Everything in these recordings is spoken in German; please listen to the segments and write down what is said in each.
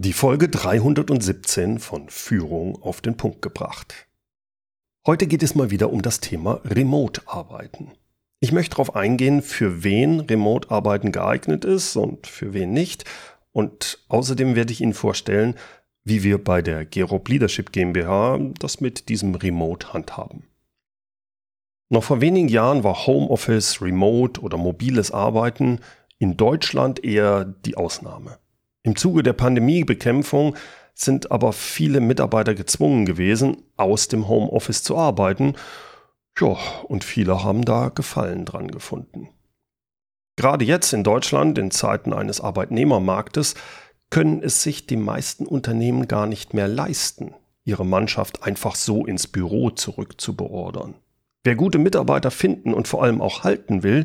Die Folge 317 von Führung auf den Punkt gebracht. Heute geht es mal wieder um das Thema Remote-Arbeiten. Ich möchte darauf eingehen, für wen Remote-Arbeiten geeignet ist und für wen nicht. Und außerdem werde ich Ihnen vorstellen, wie wir bei der Gerob Leadership GmbH das mit diesem Remote handhaben. Noch vor wenigen Jahren war Homeoffice, Remote oder mobiles Arbeiten in Deutschland eher die Ausnahme. Im Zuge der Pandemiebekämpfung sind aber viele Mitarbeiter gezwungen gewesen, aus dem Homeoffice zu arbeiten. Ja, und viele haben da Gefallen dran gefunden. Gerade jetzt in Deutschland, in Zeiten eines Arbeitnehmermarktes, können es sich die meisten Unternehmen gar nicht mehr leisten, ihre Mannschaft einfach so ins Büro zurückzubeordern. Wer gute Mitarbeiter finden und vor allem auch halten will,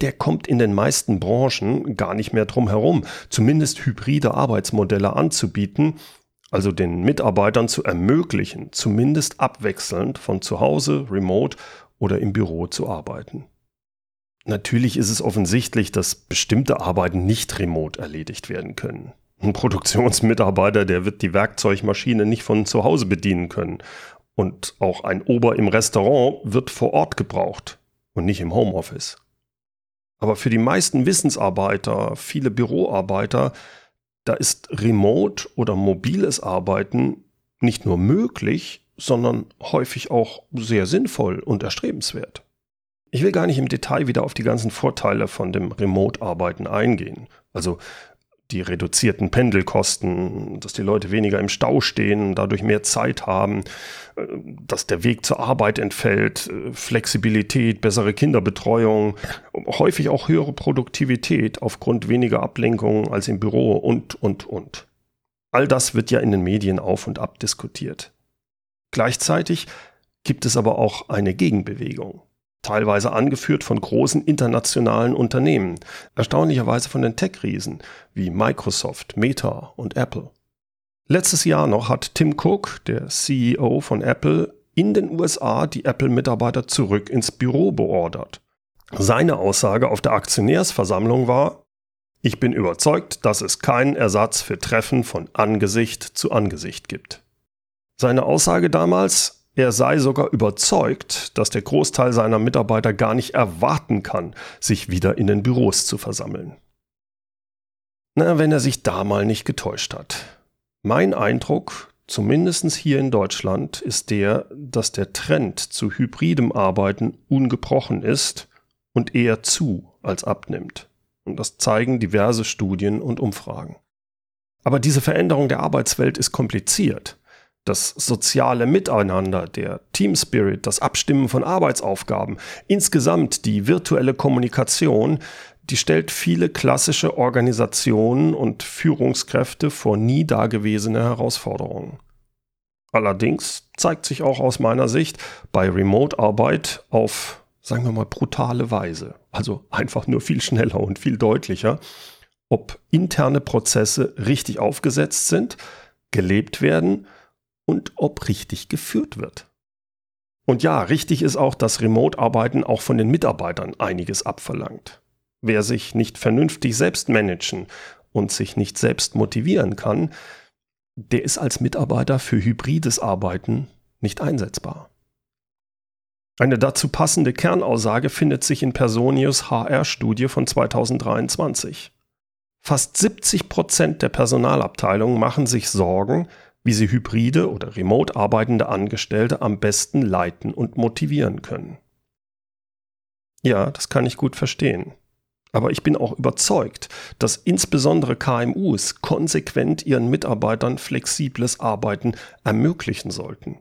der kommt in den meisten Branchen gar nicht mehr drum herum, zumindest hybride Arbeitsmodelle anzubieten, also den Mitarbeitern zu ermöglichen, zumindest abwechselnd von zu Hause, remote oder im Büro zu arbeiten. Natürlich ist es offensichtlich, dass bestimmte Arbeiten nicht remote erledigt werden können. Ein Produktionsmitarbeiter, der wird die Werkzeugmaschine nicht von zu Hause bedienen können. Und auch ein Ober im Restaurant wird vor Ort gebraucht und nicht im Homeoffice. Aber für die meisten Wissensarbeiter, viele Büroarbeiter, da ist Remote oder mobiles Arbeiten nicht nur möglich, sondern häufig auch sehr sinnvoll und erstrebenswert. Ich will gar nicht im Detail wieder auf die ganzen Vorteile von dem Remote-Arbeiten eingehen. Also die reduzierten Pendelkosten, dass die Leute weniger im Stau stehen, dadurch mehr Zeit haben, äh, dass der Weg zur Arbeit entfällt, äh, Flexibilität, bessere Kinderbetreuung, häufig auch höhere Produktivität aufgrund weniger Ablenkungen als im Büro und, und, und. All das wird ja in den Medien auf und ab diskutiert. Gleichzeitig gibt es aber auch eine Gegenbewegung teilweise angeführt von großen internationalen Unternehmen, erstaunlicherweise von den Tech-Riesen wie Microsoft, Meta und Apple. Letztes Jahr noch hat Tim Cook, der CEO von Apple, in den USA die Apple-Mitarbeiter zurück ins Büro beordert. Seine Aussage auf der Aktionärsversammlung war, ich bin überzeugt, dass es keinen Ersatz für Treffen von Angesicht zu Angesicht gibt. Seine Aussage damals, er sei sogar überzeugt, dass der Großteil seiner Mitarbeiter gar nicht erwarten kann, sich wieder in den Büros zu versammeln. Na, wenn er sich da mal nicht getäuscht hat. Mein Eindruck, zumindest hier in Deutschland, ist der, dass der Trend zu hybridem Arbeiten ungebrochen ist und eher zu als abnimmt. Und das zeigen diverse Studien und Umfragen. Aber diese Veränderung der Arbeitswelt ist kompliziert das soziale Miteinander, der Team Spirit, das Abstimmen von Arbeitsaufgaben, insgesamt die virtuelle Kommunikation, die stellt viele klassische Organisationen und Führungskräfte vor nie dagewesene Herausforderungen. Allerdings zeigt sich auch aus meiner Sicht bei Remote-Arbeit auf, sagen wir mal, brutale Weise, also einfach nur viel schneller und viel deutlicher, ob interne Prozesse richtig aufgesetzt sind, gelebt werden und ob richtig geführt wird. Und ja, richtig ist auch, dass Remote-Arbeiten auch von den Mitarbeitern einiges abverlangt. Wer sich nicht vernünftig selbst managen und sich nicht selbst motivieren kann, der ist als Mitarbeiter für hybrides Arbeiten nicht einsetzbar. Eine dazu passende Kernaussage findet sich in Personius HR-Studie von 2023. Fast 70 Prozent der Personalabteilungen machen sich Sorgen, wie sie hybride oder remote arbeitende Angestellte am besten leiten und motivieren können. Ja, das kann ich gut verstehen. Aber ich bin auch überzeugt, dass insbesondere KMUs konsequent ihren Mitarbeitern flexibles Arbeiten ermöglichen sollten.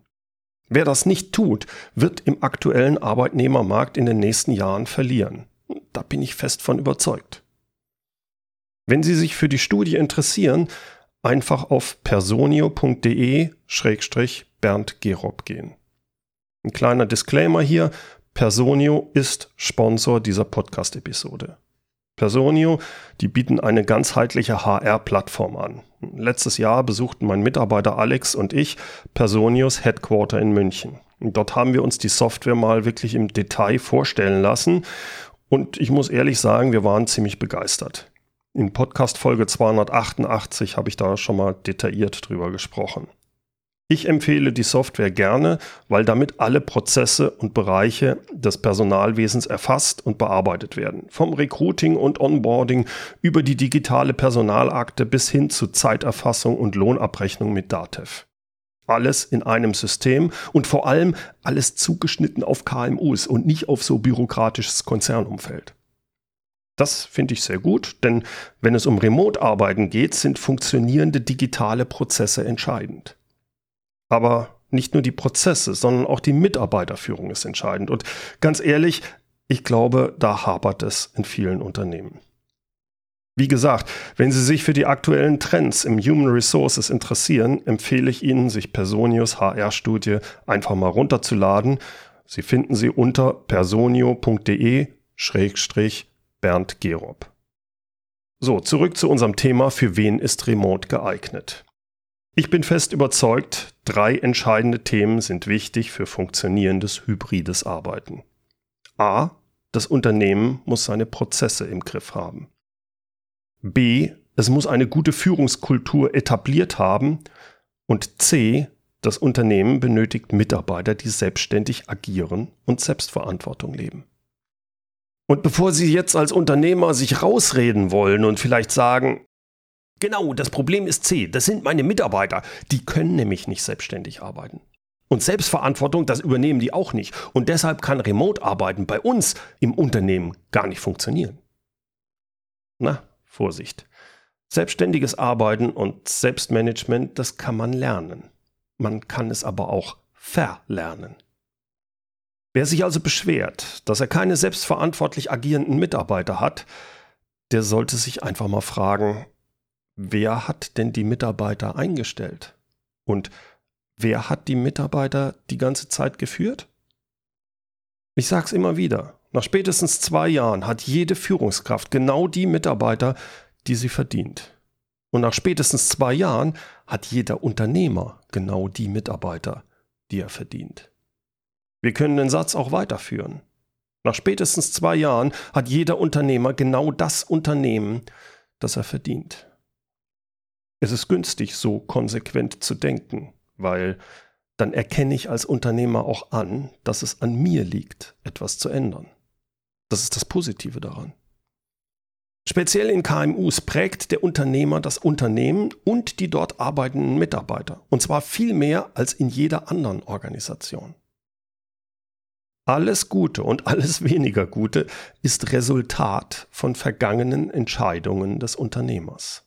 Wer das nicht tut, wird im aktuellen Arbeitnehmermarkt in den nächsten Jahren verlieren. Da bin ich fest von überzeugt. Wenn Sie sich für die Studie interessieren, einfach auf personio.de-bernd Gerob gehen. Ein kleiner Disclaimer hier. Personio ist Sponsor dieser Podcast-Episode. Personio, die bieten eine ganzheitliche HR-Plattform an. Letztes Jahr besuchten mein Mitarbeiter Alex und ich Personios Headquarter in München. Dort haben wir uns die Software mal wirklich im Detail vorstellen lassen und ich muss ehrlich sagen, wir waren ziemlich begeistert. In Podcast Folge 288 habe ich da schon mal detailliert drüber gesprochen. Ich empfehle die Software gerne, weil damit alle Prozesse und Bereiche des Personalwesens erfasst und bearbeitet werden. Vom Recruiting und Onboarding über die digitale Personalakte bis hin zu Zeiterfassung und Lohnabrechnung mit Datev. Alles in einem System und vor allem alles zugeschnitten auf KMUs und nicht auf so bürokratisches Konzernumfeld. Das finde ich sehr gut, denn wenn es um Remote-Arbeiten geht, sind funktionierende digitale Prozesse entscheidend. Aber nicht nur die Prozesse, sondern auch die Mitarbeiterführung ist entscheidend. Und ganz ehrlich, ich glaube, da hapert es in vielen Unternehmen. Wie gesagt, wenn Sie sich für die aktuellen Trends im Human Resources interessieren, empfehle ich Ihnen, sich Personius HR-Studie einfach mal runterzuladen. Sie finden sie unter personio.de-bernd Gerob. So, zurück zu unserem Thema, für wen ist Remote geeignet? Ich bin fest überzeugt, drei entscheidende Themen sind wichtig für funktionierendes hybrides Arbeiten. A. Das Unternehmen muss seine Prozesse im Griff haben. B. Es muss eine gute Führungskultur etabliert haben. Und C. Das Unternehmen benötigt Mitarbeiter, die selbstständig agieren und Selbstverantwortung leben. Und bevor Sie jetzt als Unternehmer sich rausreden wollen und vielleicht sagen, Genau, das Problem ist C. Das sind meine Mitarbeiter. Die können nämlich nicht selbstständig arbeiten. Und Selbstverantwortung, das übernehmen die auch nicht. Und deshalb kann Remote-Arbeiten bei uns im Unternehmen gar nicht funktionieren. Na, Vorsicht. Selbstständiges Arbeiten und Selbstmanagement, das kann man lernen. Man kann es aber auch verlernen. Wer sich also beschwert, dass er keine selbstverantwortlich agierenden Mitarbeiter hat, der sollte sich einfach mal fragen, wer hat denn die Mitarbeiter eingestellt? Und wer hat die Mitarbeiter die ganze Zeit geführt? Ich sage es immer wieder, nach spätestens zwei Jahren hat jede Führungskraft genau die Mitarbeiter, die sie verdient. Und nach spätestens zwei Jahren hat jeder Unternehmer genau die Mitarbeiter, die er verdient. Wir können den Satz auch weiterführen. Nach spätestens zwei Jahren hat jeder Unternehmer genau das Unternehmen, das er verdient. Es ist günstig, so konsequent zu denken, weil dann erkenne ich als Unternehmer auch an, dass es an mir liegt, etwas zu ändern. Das ist das Positive daran. Speziell in KMUs prägt der Unternehmer das Unternehmen und die dort arbeitenden Mitarbeiter, und zwar viel mehr als in jeder anderen Organisation. Alles Gute und alles weniger Gute ist Resultat von vergangenen Entscheidungen des Unternehmers.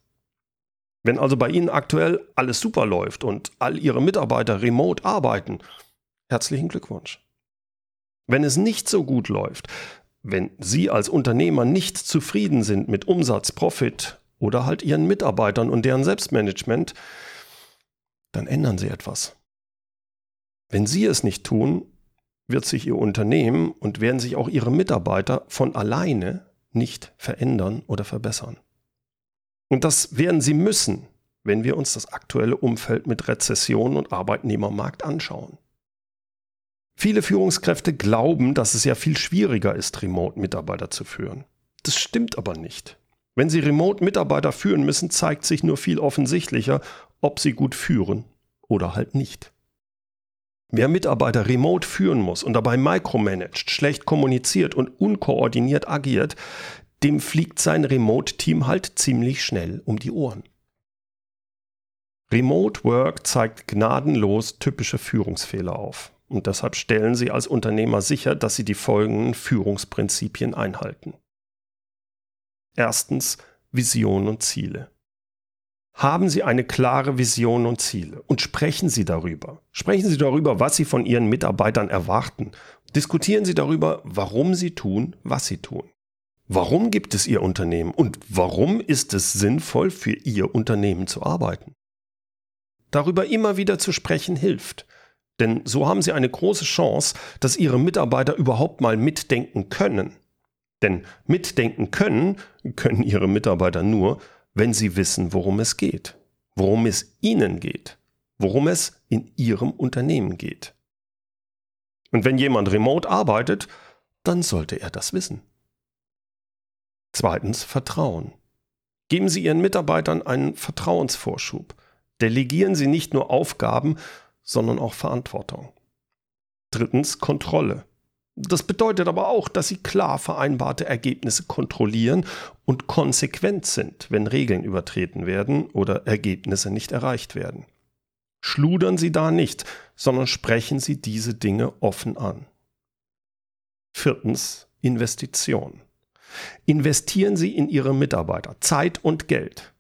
Wenn also bei Ihnen aktuell alles super läuft und all Ihre Mitarbeiter remote arbeiten, herzlichen Glückwunsch. Wenn es nicht so gut läuft, wenn Sie als Unternehmer nicht zufrieden sind mit Umsatz, Profit oder halt Ihren Mitarbeitern und deren Selbstmanagement, dann ändern Sie etwas. Wenn Sie es nicht tun, wird sich Ihr Unternehmen und werden sich auch Ihre Mitarbeiter von alleine nicht verändern oder verbessern. Und das werden sie müssen, wenn wir uns das aktuelle Umfeld mit Rezession und Arbeitnehmermarkt anschauen. Viele Führungskräfte glauben, dass es ja viel schwieriger ist, Remote-Mitarbeiter zu führen. Das stimmt aber nicht. Wenn Sie Remote-Mitarbeiter führen müssen, zeigt sich nur viel offensichtlicher, ob sie gut führen oder halt nicht. Wer Mitarbeiter remote führen muss und dabei micromanagt, schlecht kommuniziert und unkoordiniert agiert, dem fliegt sein Remote-Team halt ziemlich schnell um die Ohren. Remote Work zeigt gnadenlos typische Führungsfehler auf. Und deshalb stellen Sie als Unternehmer sicher, dass Sie die folgenden Führungsprinzipien einhalten. Erstens Vision und Ziele. Haben Sie eine klare Vision und Ziele und sprechen Sie darüber. Sprechen Sie darüber, was Sie von Ihren Mitarbeitern erwarten. Diskutieren Sie darüber, warum Sie tun, was Sie tun. Warum gibt es Ihr Unternehmen und warum ist es sinnvoll, für Ihr Unternehmen zu arbeiten? Darüber immer wieder zu sprechen hilft. Denn so haben Sie eine große Chance, dass Ihre Mitarbeiter überhaupt mal mitdenken können. Denn mitdenken können, können Ihre Mitarbeiter nur, wenn sie wissen, worum es geht, worum es Ihnen geht, worum es in Ihrem Unternehmen geht. Und wenn jemand remote arbeitet, dann sollte er das wissen. Zweitens Vertrauen. Geben Sie Ihren Mitarbeitern einen Vertrauensvorschub. Delegieren Sie nicht nur Aufgaben, sondern auch Verantwortung. Drittens Kontrolle. Das bedeutet aber auch, dass Sie klar vereinbarte Ergebnisse kontrollieren und konsequent sind, wenn Regeln übertreten werden oder Ergebnisse nicht erreicht werden. Schludern Sie da nicht, sondern sprechen Sie diese Dinge offen an. Viertens Investition. Investieren Sie in Ihre Mitarbeiter Zeit und Geld.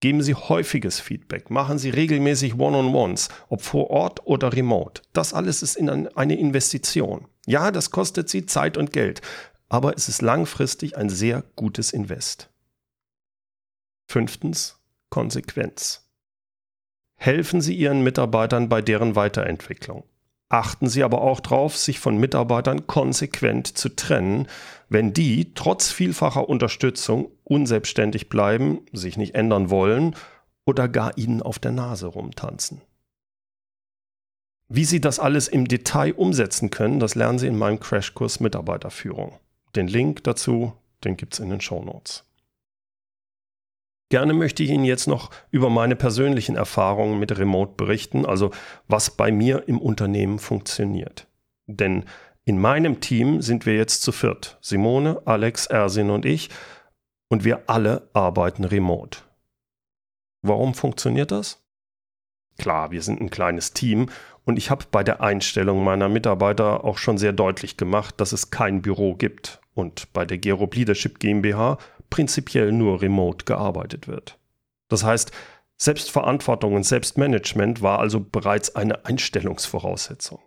Geben Sie häufiges Feedback, machen Sie regelmäßig One-on-Ones, ob vor Ort oder remote. Das alles ist in eine Investition. Ja, das kostet Sie Zeit und Geld, aber es ist langfristig ein sehr gutes Invest. Fünftens, Konsequenz. Helfen Sie Ihren Mitarbeitern bei deren Weiterentwicklung. Achten Sie aber auch darauf, sich von Mitarbeitern konsequent zu trennen, wenn die trotz vielfacher Unterstützung unselbstständig bleiben, sich nicht ändern wollen oder gar Ihnen auf der Nase rumtanzen. Wie Sie das alles im Detail umsetzen können, das lernen Sie in meinem Crashkurs Mitarbeiterführung. Den Link dazu, den gibt es in den Show Notes. Gerne möchte ich Ihnen jetzt noch über meine persönlichen Erfahrungen mit Remote berichten, also was bei mir im Unternehmen funktioniert. Denn in meinem Team sind wir jetzt zu viert. Simone, Alex, Ersin und ich. Und wir alle arbeiten remote. Warum funktioniert das? Klar, wir sind ein kleines Team und ich habe bei der Einstellung meiner Mitarbeiter auch schon sehr deutlich gemacht, dass es kein Büro gibt und bei der Gerob Leadership GmbH prinzipiell nur remote gearbeitet wird. Das heißt, Selbstverantwortung und Selbstmanagement war also bereits eine Einstellungsvoraussetzung.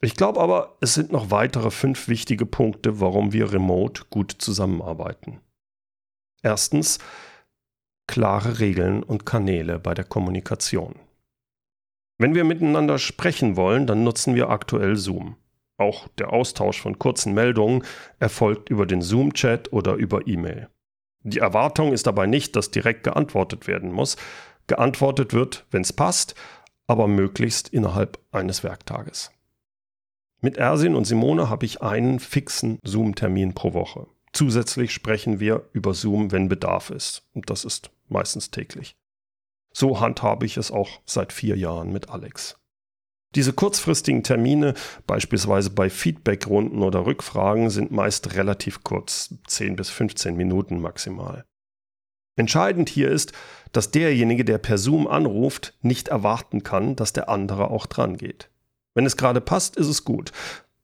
Ich glaube aber, es sind noch weitere fünf wichtige Punkte, warum wir remote gut zusammenarbeiten. Erstens, klare Regeln und Kanäle bei der Kommunikation. Wenn wir miteinander sprechen wollen, dann nutzen wir aktuell Zoom. Auch der Austausch von kurzen Meldungen erfolgt über den Zoom-Chat oder über E-Mail. Die Erwartung ist dabei nicht, dass direkt geantwortet werden muss. Geantwortet wird, wenn es passt, aber möglichst innerhalb eines Werktages. Mit Ersin und Simone habe ich einen fixen Zoom-Termin pro Woche. Zusätzlich sprechen wir über Zoom, wenn Bedarf ist. Und das ist meistens täglich. So handhabe ich es auch seit vier Jahren mit Alex. Diese kurzfristigen Termine, beispielsweise bei Feedbackrunden oder Rückfragen, sind meist relativ kurz, 10 bis 15 Minuten maximal. Entscheidend hier ist, dass derjenige, der per Zoom anruft, nicht erwarten kann, dass der andere auch dran geht. Wenn es gerade passt, ist es gut.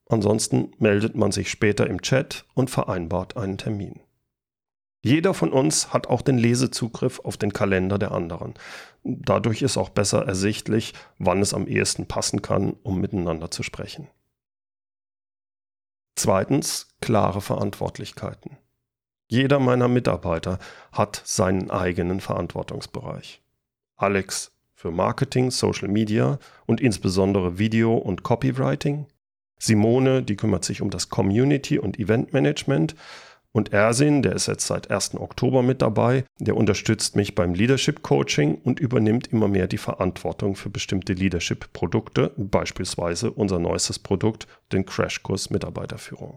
Ansonsten meldet man sich später im Chat und vereinbart einen Termin. Jeder von uns hat auch den Lesezugriff auf den Kalender der anderen. Dadurch ist auch besser ersichtlich, wann es am ehesten passen kann, um miteinander zu sprechen. Zweitens, klare Verantwortlichkeiten. Jeder meiner Mitarbeiter hat seinen eigenen Verantwortungsbereich. Alex für Marketing, Social Media und insbesondere Video und Copywriting. Simone, die kümmert sich um das Community und Event Management und Ersin, der ist jetzt seit 1. Oktober mit dabei, der unterstützt mich beim Leadership Coaching und übernimmt immer mehr die Verantwortung für bestimmte Leadership-Produkte, beispielsweise unser neuestes Produkt, den Crashkurs Mitarbeiterführung.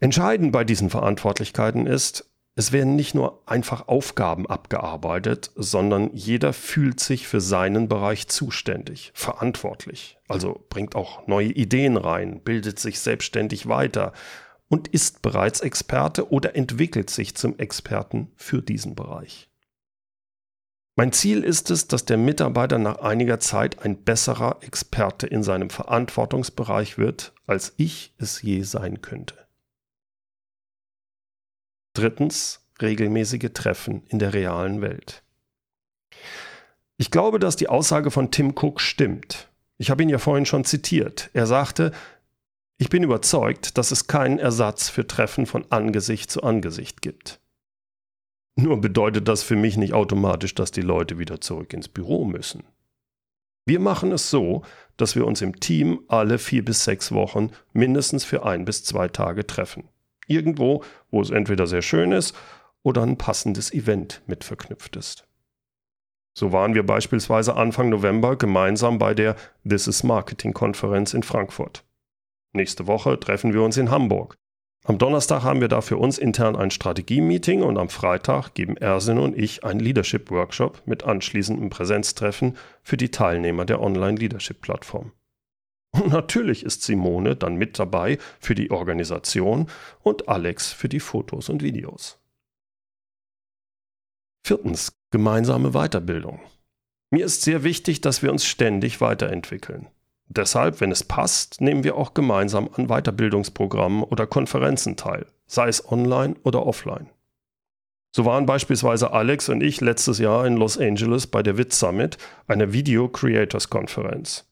Entscheidend bei diesen Verantwortlichkeiten ist, es werden nicht nur einfach Aufgaben abgearbeitet, sondern jeder fühlt sich für seinen Bereich zuständig, verantwortlich, also bringt auch neue Ideen rein, bildet sich selbstständig weiter und ist bereits Experte oder entwickelt sich zum Experten für diesen Bereich. Mein Ziel ist es, dass der Mitarbeiter nach einiger Zeit ein besserer Experte in seinem Verantwortungsbereich wird, als ich es je sein könnte. Drittens, regelmäßige Treffen in der realen Welt. Ich glaube, dass die Aussage von Tim Cook stimmt. Ich habe ihn ja vorhin schon zitiert. Er sagte, ich bin überzeugt, dass es keinen Ersatz für Treffen von Angesicht zu Angesicht gibt. Nur bedeutet das für mich nicht automatisch, dass die Leute wieder zurück ins Büro müssen. Wir machen es so, dass wir uns im Team alle vier bis sechs Wochen mindestens für ein bis zwei Tage treffen. Irgendwo, wo es entweder sehr schön ist oder ein passendes Event mit verknüpft ist. So waren wir beispielsweise Anfang November gemeinsam bei der This is Marketing Konferenz in Frankfurt. Nächste Woche treffen wir uns in Hamburg. Am Donnerstag haben wir da für uns intern ein Strategie-Meeting und am Freitag geben Ersin und ich einen Leadership-Workshop mit anschließendem Präsenztreffen für die Teilnehmer der Online-Leadership-Plattform. Und natürlich ist Simone dann mit dabei für die Organisation und Alex für die Fotos und Videos. Viertens, gemeinsame Weiterbildung. Mir ist sehr wichtig, dass wir uns ständig weiterentwickeln. Deshalb, wenn es passt, nehmen wir auch gemeinsam an Weiterbildungsprogrammen oder Konferenzen teil, sei es online oder offline. So waren beispielsweise Alex und ich letztes Jahr in Los Angeles bei der WIT Summit, einer Video Creators Konferenz.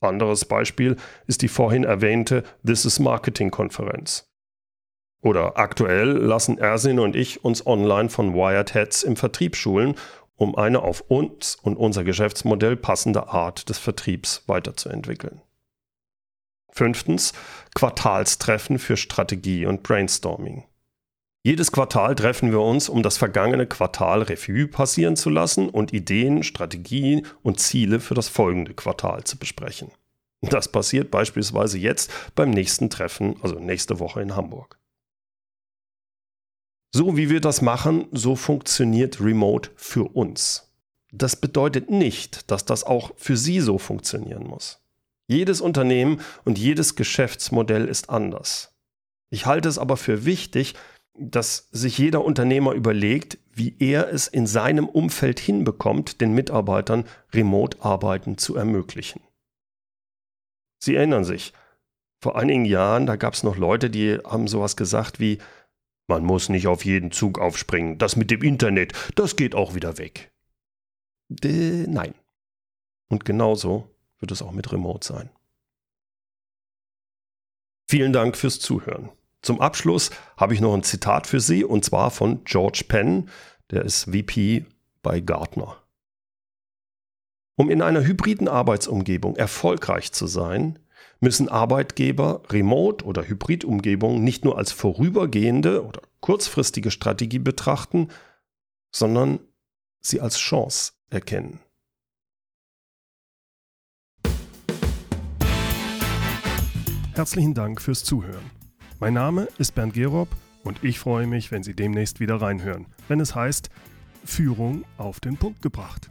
Anderes Beispiel ist die vorhin erwähnte This is Marketing Konferenz. Oder aktuell lassen Ersin und ich uns online von Wired Heads im Vertrieb schulen, um eine auf uns und unser Geschäftsmodell passende Art des Vertriebs weiterzuentwickeln. Fünftens, Quartalstreffen für Strategie und Brainstorming. Jedes Quartal treffen wir uns, um das vergangene Quartal Revue passieren zu lassen und Ideen, Strategien und Ziele für das folgende Quartal zu besprechen. Das passiert beispielsweise jetzt beim nächsten Treffen, also nächste Woche in Hamburg. So wie wir das machen, so funktioniert Remote für uns. Das bedeutet nicht, dass das auch für Sie so funktionieren muss. Jedes Unternehmen und jedes Geschäftsmodell ist anders. Ich halte es aber für wichtig, dass sich jeder Unternehmer überlegt, wie er es in seinem Umfeld hinbekommt, den Mitarbeitern Remote-Arbeiten zu ermöglichen. Sie erinnern sich, vor einigen Jahren, da gab es noch Leute, die haben sowas gesagt wie, man muss nicht auf jeden Zug aufspringen. Das mit dem Internet, das geht auch wieder weg. Äh, nein. Und genauso wird es auch mit Remote sein. Vielen Dank fürs Zuhören. Zum Abschluss habe ich noch ein Zitat für Sie und zwar von George Penn, der ist VP bei Gartner. Um in einer hybriden Arbeitsumgebung erfolgreich zu sein, müssen Arbeitgeber Remote- oder Hybridumgebungen nicht nur als vorübergehende oder kurzfristige Strategie betrachten, sondern sie als Chance erkennen. Herzlichen Dank fürs Zuhören. Mein Name ist Bernd Gerob und ich freue mich, wenn Sie demnächst wieder reinhören, wenn es heißt Führung auf den Punkt gebracht.